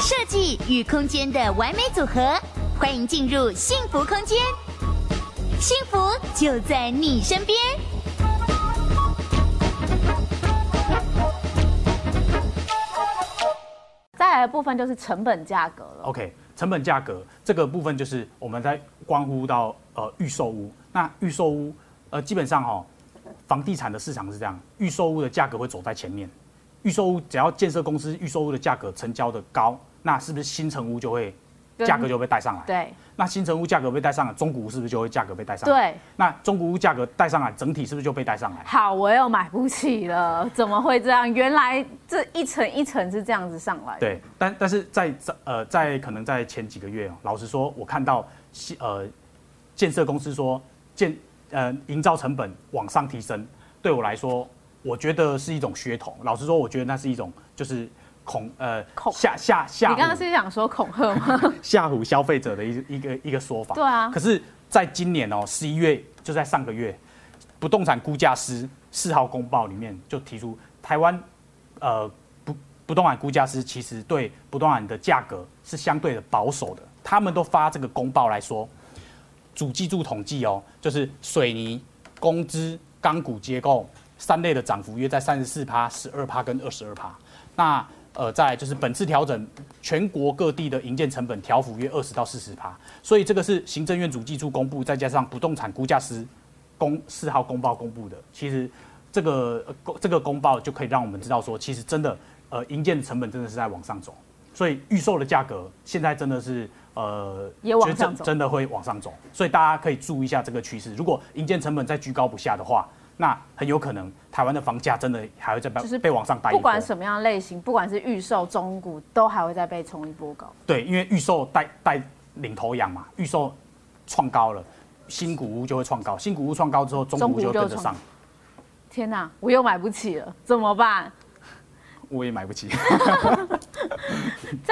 设计与空间的完美组合，欢迎进入幸福空间，幸福就在你身边。再来的部分就是成本价格了。OK，成本价格这个部分就是我们在关乎到呃预售屋，那预售屋呃基本上哈、哦，房地产的市场是这样，预售屋的价格会走在前面，预售屋只要建设公司预售屋的价格成交的高。那是不是新城屋就会价格就被带上来？对。那新城屋价格被带上来，中古屋是不是就会价格被带上来？对。那中古屋价格带上来，整体是不是就被带上来？好，我又买不起了，怎么会这样？原来这一层一层是这样子上来的。对，但但是在在呃在可能在前几个月，老实说，我看到呃建设公司说建呃营造成本往上提升，对我来说，我觉得是一种噱头。老实说，我觉得那是一种就是。恐呃恐吓吓吓，你刚刚是想说恐吓吗？吓唬消费者的一一个一个说法。对啊。可是，在今年哦，十一月就在上个月，不动产估价师四号公报里面就提出，台湾呃不不动产估价师其实对不动产的价格是相对的保守的。他们都发这个公报来说，主计处统计哦，就是水泥、工资、钢骨结构三类的涨幅约在三十四趴、十二趴跟二十二趴。那呃，在就是本次调整，全国各地的营建成本调幅约二十到四十趴，所以这个是行政院主计处公布，再加上不动产估价师公四号公报公布的，其实这个公这个公报就可以让我们知道说，其实真的呃营建成本真的是在往上走，所以预售的价格现在真的是呃也往上走，真的会往上走，所以大家可以注意一下这个趋势，如果营建成本再居高不下的话。那很有可能，台湾的房价真的还会再被就是被往上带。不管什么样类型，不管是预售、中古，都还会再被冲一波高。对，因为预售带带领头羊嘛，预售创高了，新古屋就会创高，新古屋创高之后，中古屋就跟着上。天哪，我又买不起了，怎么办？我也买不起。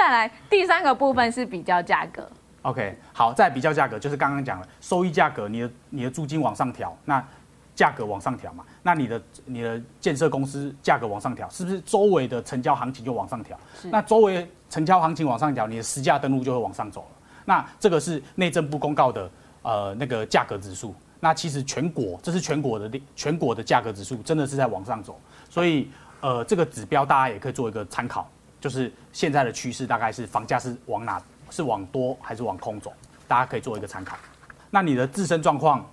再来第三个部分是比较价格。OK，好，再比较价格，就是刚刚讲了，收益价格，你的你的租金往上调，那。价格往上调嘛，那你的你的建设公司价格往上调，是不是周围的成交行情就往上调？那周围成交行情往上调，你的实价登录就会往上走了。那这个是内政部公告的呃那个价格指数。那其实全国这是全国的全国的价格指数，真的是在往上走。所以呃这个指标大家也可以做一个参考，就是现在的趋势大概是房价是往哪是往多还是往空走，大家可以做一个参考。那你的自身状况。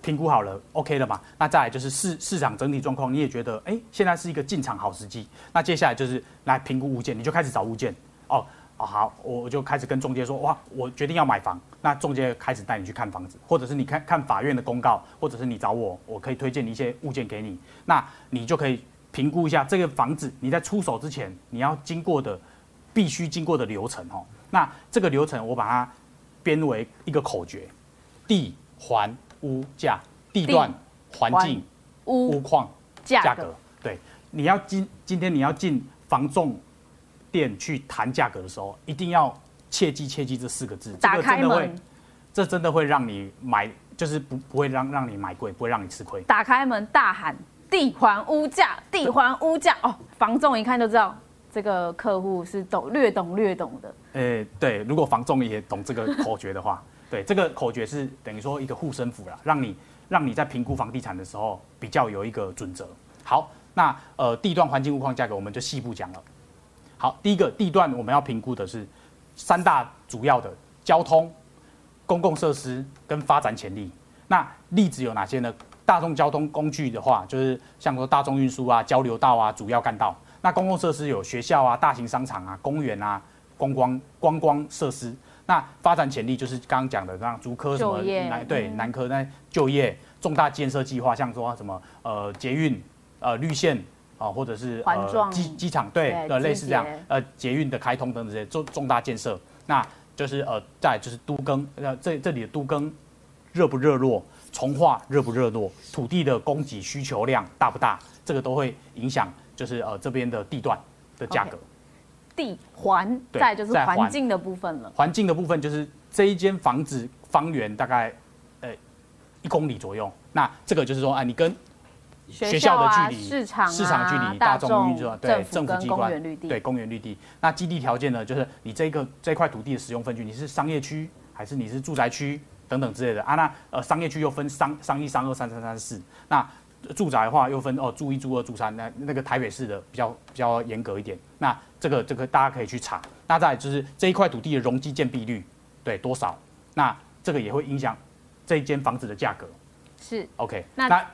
评估好了，OK 了嘛？那再来就是市市场整体状况，你也觉得哎、现在是一个进场好时机。那接下来就是来评估物件，你就开始找物件哦。哦，好，我就开始跟中介说，哇，我决定要买房。那中介开始带你去看房子，或者是你看看法院的公告，或者是你找我，我可以推荐你一些物件给你。那你就可以评估一下这个房子，你在出手之前你要经过的必须经过的流程哦。那这个流程我把它编为一个口诀：地环。屋价、地段、环境、屋屋况、价格，对，你要今今天你要进房仲店去谈价格的时候，一定要切记切记这四个字，打开门，这个真的会，这真的会让你买，就是不不会让让你买贵，不会让你吃亏。打开门大喊地环屋价，地环屋价哦，房仲一看就知道这个客户是懂略懂略懂的。诶、对，如果房仲也懂这个口诀的话。对，这个口诀是等于说一个护身符啦，让你让你在评估房地产的时候比较有一个准则。好，那呃地段环境物况价格我们就细部讲了。好，第一个地段我们要评估的是三大主要的交通、公共设施跟发展潜力。那例子有哪些呢？大众交通工具的话，就是像说大众运输啊、交流道啊、主要干道。那公共设施有学校啊、大型商场啊、公园啊、观光观光设施。那发展潜力就是刚刚讲的，像竹科什么南对南科那就业重大建设计划，像说什么呃捷运呃绿线啊，或者是呃机机场对呃类似这样呃捷运的开通等等这些重重大建设，那就是呃再就是都更呃这这里的都更热不热络，重化热不热络，土地的供给需求量大不大，这个都会影响就是呃这边的地段的价格。Okay. 地环，再就是环境的部分了。环境的部分就是这一间房子方圆大概呃一公里左右。那这个就是说，哎，你跟学校的距离、市场、市场距离、大众运输、对政府机关、对公园绿地。那基地条件呢？就是你这个这块土地的使用分区，你是商业区还是你是住宅区等等之类的啊？那呃商业区又分商商一、商二、三三、三四。那住宅的话又分哦，住一、住二、住三。那那个台北市的比较比较严格一点。那这个这个大家可以去查。那再来就是这一块土地的容积建蔽率对多少？那这个也会影响这一间房子的价格。是 OK。那那。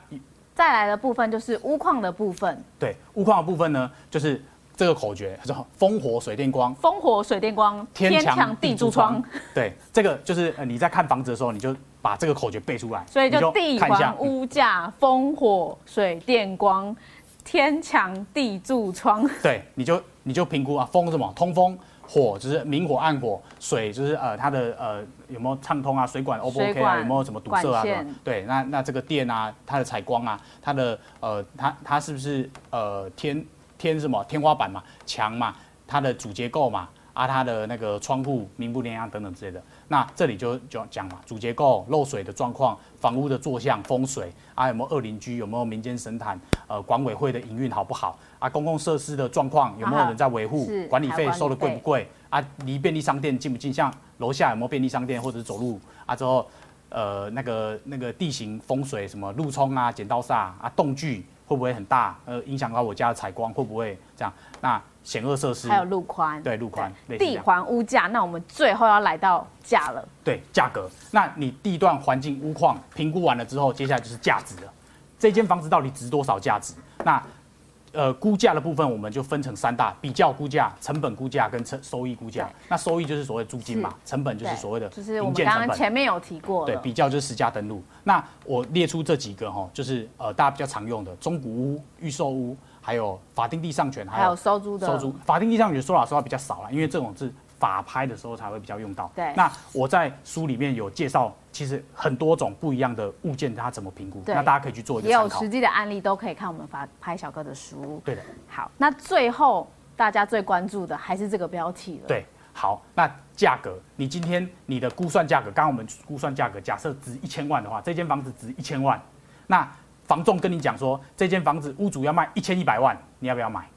再来的部分就是屋况的部分。对，屋况的部分呢，就是这个口诀，叫做“风火水电光”。风火水电光，天墙地柱窗。对，这个就是你在看房子的时候，你就把这个口诀背出来。所以就地环屋价，风火水电光，天墙地柱窗。对，你就你就评估啊，风什么？通风。火就是明火暗火，水就是呃它的呃有没有畅通啊，水管 O 不 OK 啊，有没有什么堵塞啊？对，那那这个电啊，它的采光啊，它的呃它它是不是呃天天什么天花板嘛，墙嘛，它的主结构嘛。啊，它的那个窗户明不明亮等等之类的，那这里就就讲嘛，主结构、漏水的状况、房屋的坐向、风水啊，有没有恶邻居，有没有民间神坛，呃，管委会的营运好不好啊？公共设施的状况有没有人在维护？管理费收的贵不贵？啊，离便利商店近不近？像楼下有没有便利商店，或者是走路啊？之后，呃，那个那个地形风水什么路冲啊、剪刀煞啊、动距会不会很大？呃，影响到我家的采光会不会这样？那险恶设施，还有路宽，对路宽，地环屋价。那我们最后要来到价了，对价格。那你地段环境屋况评估完了之后，接下来就是价值了。这间房子到底值多少价值？那呃估价的部分，我们就分成三大：比较估价、成本估价跟成收益估价。那收益就是所谓租金嘛，成本就是所谓的就是我们刚刚前面有提过，对，比较就是实价登录。那我列出这几个哈，就是呃大家比较常用的中古屋、预售屋。还有法定地上权，还有收租的收租。法定地上权说老实话比较少了，因为这种是法拍的时候才会比较用到。对。那我在书里面有介绍，其实很多种不一样的物件，它怎么评估？那大家可以去做一个参考。也有实际的案例，都可以看我们法拍小哥的书。对的。好，那最后大家最关注的还是这个标题了。对。好，那价格，你今天你的估算价格，刚刚我们估算价格，假设值一千万的话，这间房子值一千万，那。房仲跟你讲说，这间房子屋主要卖一千一百万，你要不要买？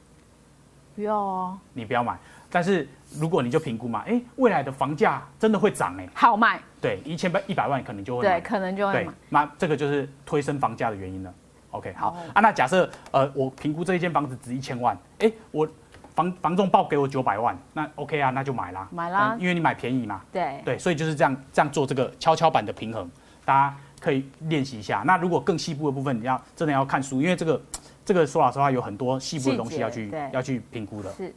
不要哦，你不要买。但是如果你就评估嘛，哎，未来的房价真的会涨哎，好卖。对，一千一百万可能就会，对，可能就会买。对，那这个就是推升房价的原因了。OK，好、哦、啊，那假设呃，我评估这一间房子值一千万，哎，我房房仲报给我九百万，那 OK 啊，那就买啦，买啦，因为你买便宜嘛。对对，所以就是这样这样做这个跷跷板的平衡，大家。可以练习一下。那如果更细部的部分，你要真的要看书，因为这个这个说老实话有很多细部的东西要去要去评估的。是。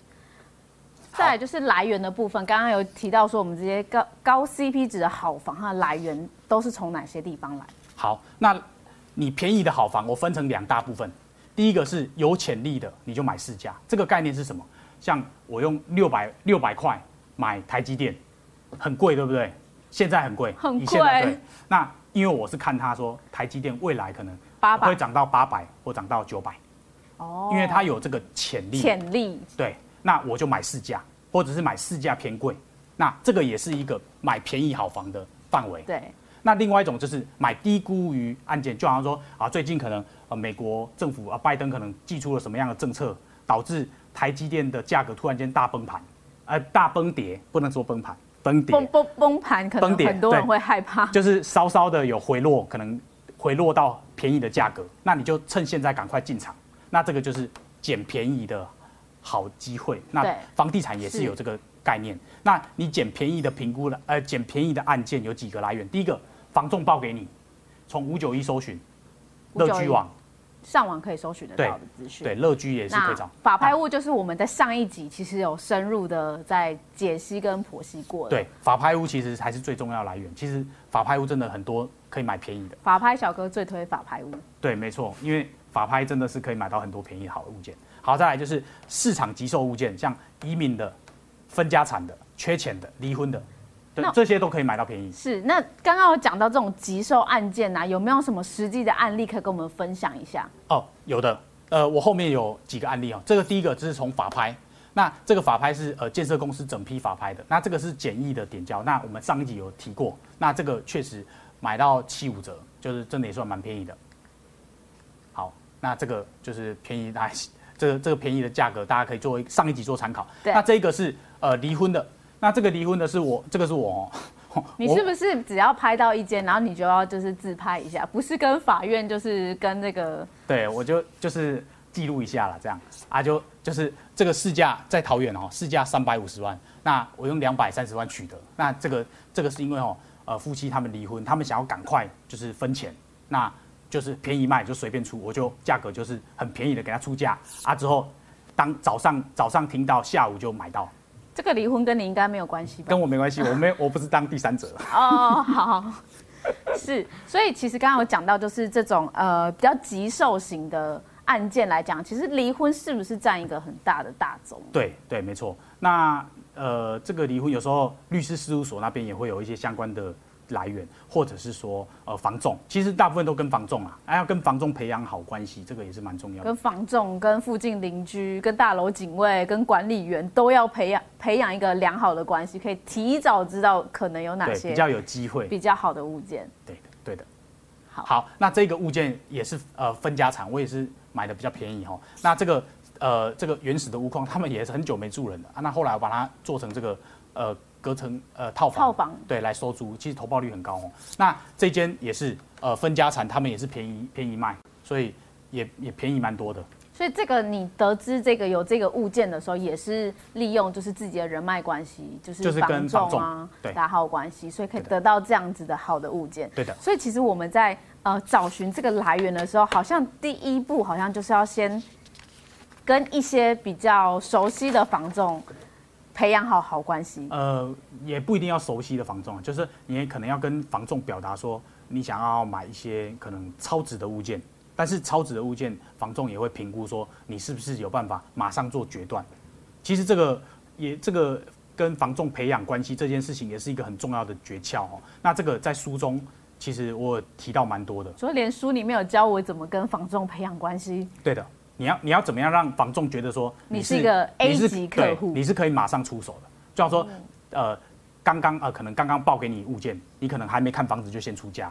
再来就是来源的部分，刚刚有提到说我们这些高高 CP 值的好房，它的来源都是从哪些地方来？好，那你便宜的好房，我分成两大部分。第一个是有潜力的，你就买市价。这个概念是什么？像我用六百六百块买台积电，很贵，对不对？现在很贵，很贵。对，那。因为我是看他说台积电未来可能会涨到八百或涨到九百，哦，因为它有这个潜力。潜力。对，那我就买市价，或者是买市价偏贵，那这个也是一个买便宜好房的范围。对。那另外一种就是买低估于案件，就好像说啊，最近可能呃美国政府啊拜登可能寄出了什么样的政策，导致台积电的价格突然间大崩盘，呃大崩跌，不能说崩盘。崩跌，崩崩崩盘，可能很多人会害怕。就是稍稍的有回落，可能回落到便宜的价格，那你就趁现在赶快进场。那这个就是捡便宜的好机会。那房地产也是有这个概念。那你捡便宜的评估了，呃，捡便宜的案件有几个来源？第一个，房仲报给你，从五九一搜寻，乐居网。上网可以搜寻得到的资讯，对，乐居也是可以找。法拍屋就是我们在上一集其实有深入的在解析跟剖析过的。对，法拍屋其实才是最重要的来源。其实法拍屋真的很多可以买便宜的。法拍小哥最推法拍屋。对，没错，因为法拍真的是可以买到很多便宜好的物件。好，再来就是市场急售物件，像移民的、分家产的、缺钱的、离婚的。对，这些都可以买到便宜。是，那刚刚有讲到这种急售案件啊，有没有什么实际的案例可以跟我们分享一下？哦，有的。呃，我后面有几个案例哦。这个第一个就是从法拍，那这个法拍是呃建设公司整批法拍的，那这个是简易的点交，那我们上一集有提过，那这个确实买到七五折，就是真的也算蛮便宜的。好，那这个就是便宜，大这个这个便宜的价格，大家可以作为上一集做参考。那这个是呃离婚的，那这个离婚的是我，这个是我哦。你是不是只要拍到一间，然后你就要就是自拍一下，不是跟法院，就是跟那个？对，我就就是记录一下了，这样。啊，就就是这个市价在桃园哦，市价三百五十万，那我用两百三十万取得，那这个这个是因为哦，呃，夫妻他们离婚，他们想要赶快就是分钱，那就是便宜卖就随便出，我就价格就是很便宜的给他出价啊，之后当早上早上听到，下午就买到。这个离婚跟你应该没有关系吧？跟我没关系，我没我不是当第三者。哦，好，是，所以其实刚刚我讲到，就是这种呃比较急售型的案件来讲，其实离婚是不是占一个很大的大宗？对对，没错。那呃，这个离婚有时候律师事务所那边也会有一些相关的。来源，或者是说，呃，房仲，其实大部分都跟房仲啊，还要跟房仲培养好关系，这个也是蛮重要的。跟房仲、跟附近邻居、跟大楼警卫、跟管理员都要培养培养一个良好的关系，可以提早知道可能有哪些比较有机会、比较好的物件。对的，对的。好，好，那这个物件也是呃分家产，我也是买的比较便宜哈。那这个呃这个原始的屋况，他们也是很久没住人了啊。那后来我把它做成这个呃。隔层呃套房，套房对，来收租，其实投报率很高哦。那这间也是呃分家产，他们也是便宜便宜卖，所以也也便宜蛮多的。所以这个你得知这个有这个物件的时候，也是利用就是自己的人脉关系，就是房仲啊，对，打好关系，所以可以得到这样子的好的物件。对的。所以其实我们在呃找寻这个来源的时候，好像第一步好像就是要先跟一些比较熟悉的房仲。培养好好关系，呃，也不一定要熟悉的房仲，就是你也可能要跟房仲表达说，你想要买一些可能超值的物件，但是超值的物件，房仲也会评估说你是不是有办法马上做决断。其实这个也这个跟房仲培养关系这件事情，也是一个很重要的诀窍哦。那这个在书中其实我提到蛮多的，所以连书里面有教我怎么跟房仲培养关系。对的。你要你要怎么样让房仲觉得说你是，你是一个 A 级客户，你是可以马上出手的。就像说，呃，刚刚呃，可能刚刚报给你物件，你可能还没看房子就先出价。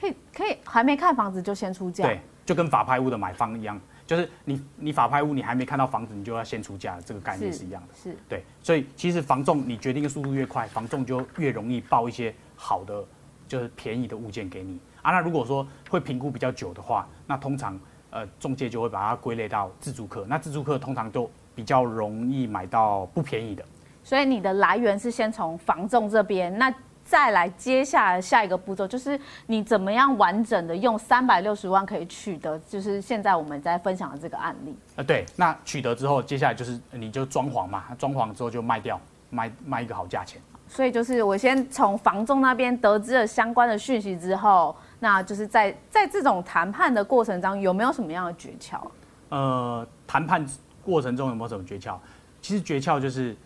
可以可以，还没看房子就先出价。对，就跟法拍屋的买方一样，就是你你法拍屋你还没看到房子，你就要先出价，这个概念是一样的。是，是对，所以其实房仲你决定的速度越快，房仲就越容易报一些好的，就是便宜的物件给你啊。那如果说会评估比较久的话，那通常。呃，中介就会把它归类到自住客，那自住客通常就比较容易买到不便宜的。所以你的来源是先从房仲这边，那再来接下来下一个步骤就是你怎么样完整的用三百六十万可以取得，就是现在我们在分享的这个案例。呃，对，那取得之后，接下来就是你就装潢嘛，装潢之后就卖掉，卖卖一个好价钱。所以就是我先从房仲那边得知了相关的讯息之后。那就是在在这种谈判的过程中，有没有什么样的诀窍？呃，谈判过程中有没有什么诀窍？其实诀窍就是，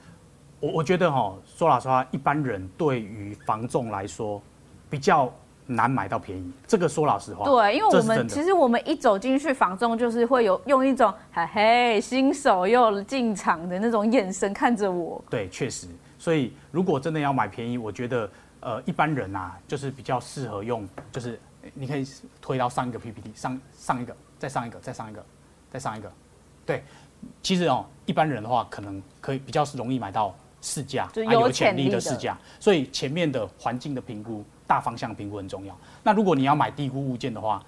我我觉得哈，说老实话，一般人对于房仲来说比较难买到便宜。这个说老实话，对，因为我们其实我们一走进去房中，就是会有用一种嘿嘿新手又进场的那种眼神看着我。对，确实。所以如果真的要买便宜，我觉得。呃，一般人啊，就是比较适合用，就是你可以推到上一个 PPT，上上一个，再上一个，再上一个，再上一个，对，其实哦，一般人的话，可能可以比较容易买到市价，就有潜力的市价，所以前面的环境的评估、大方向评估很重要。那如果你要买低估物件的话，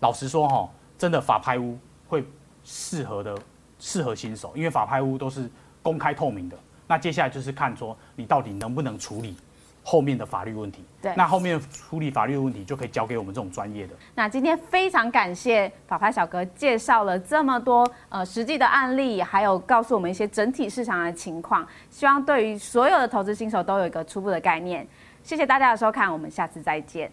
老实说哈，真的法拍屋会适合的，适合新手，因为法拍屋都是公开透明的。那接下来就是看说你到底能不能处理。后面的法律问题，对，那后面处理法律问题就可以交给我们这种专业的。那今天非常感谢法拍小哥介绍了这么多呃实际的案例，还有告诉我们一些整体市场的情况，希望对于所有的投资新手都有一个初步的概念。谢谢大家的收看，我们下次再见。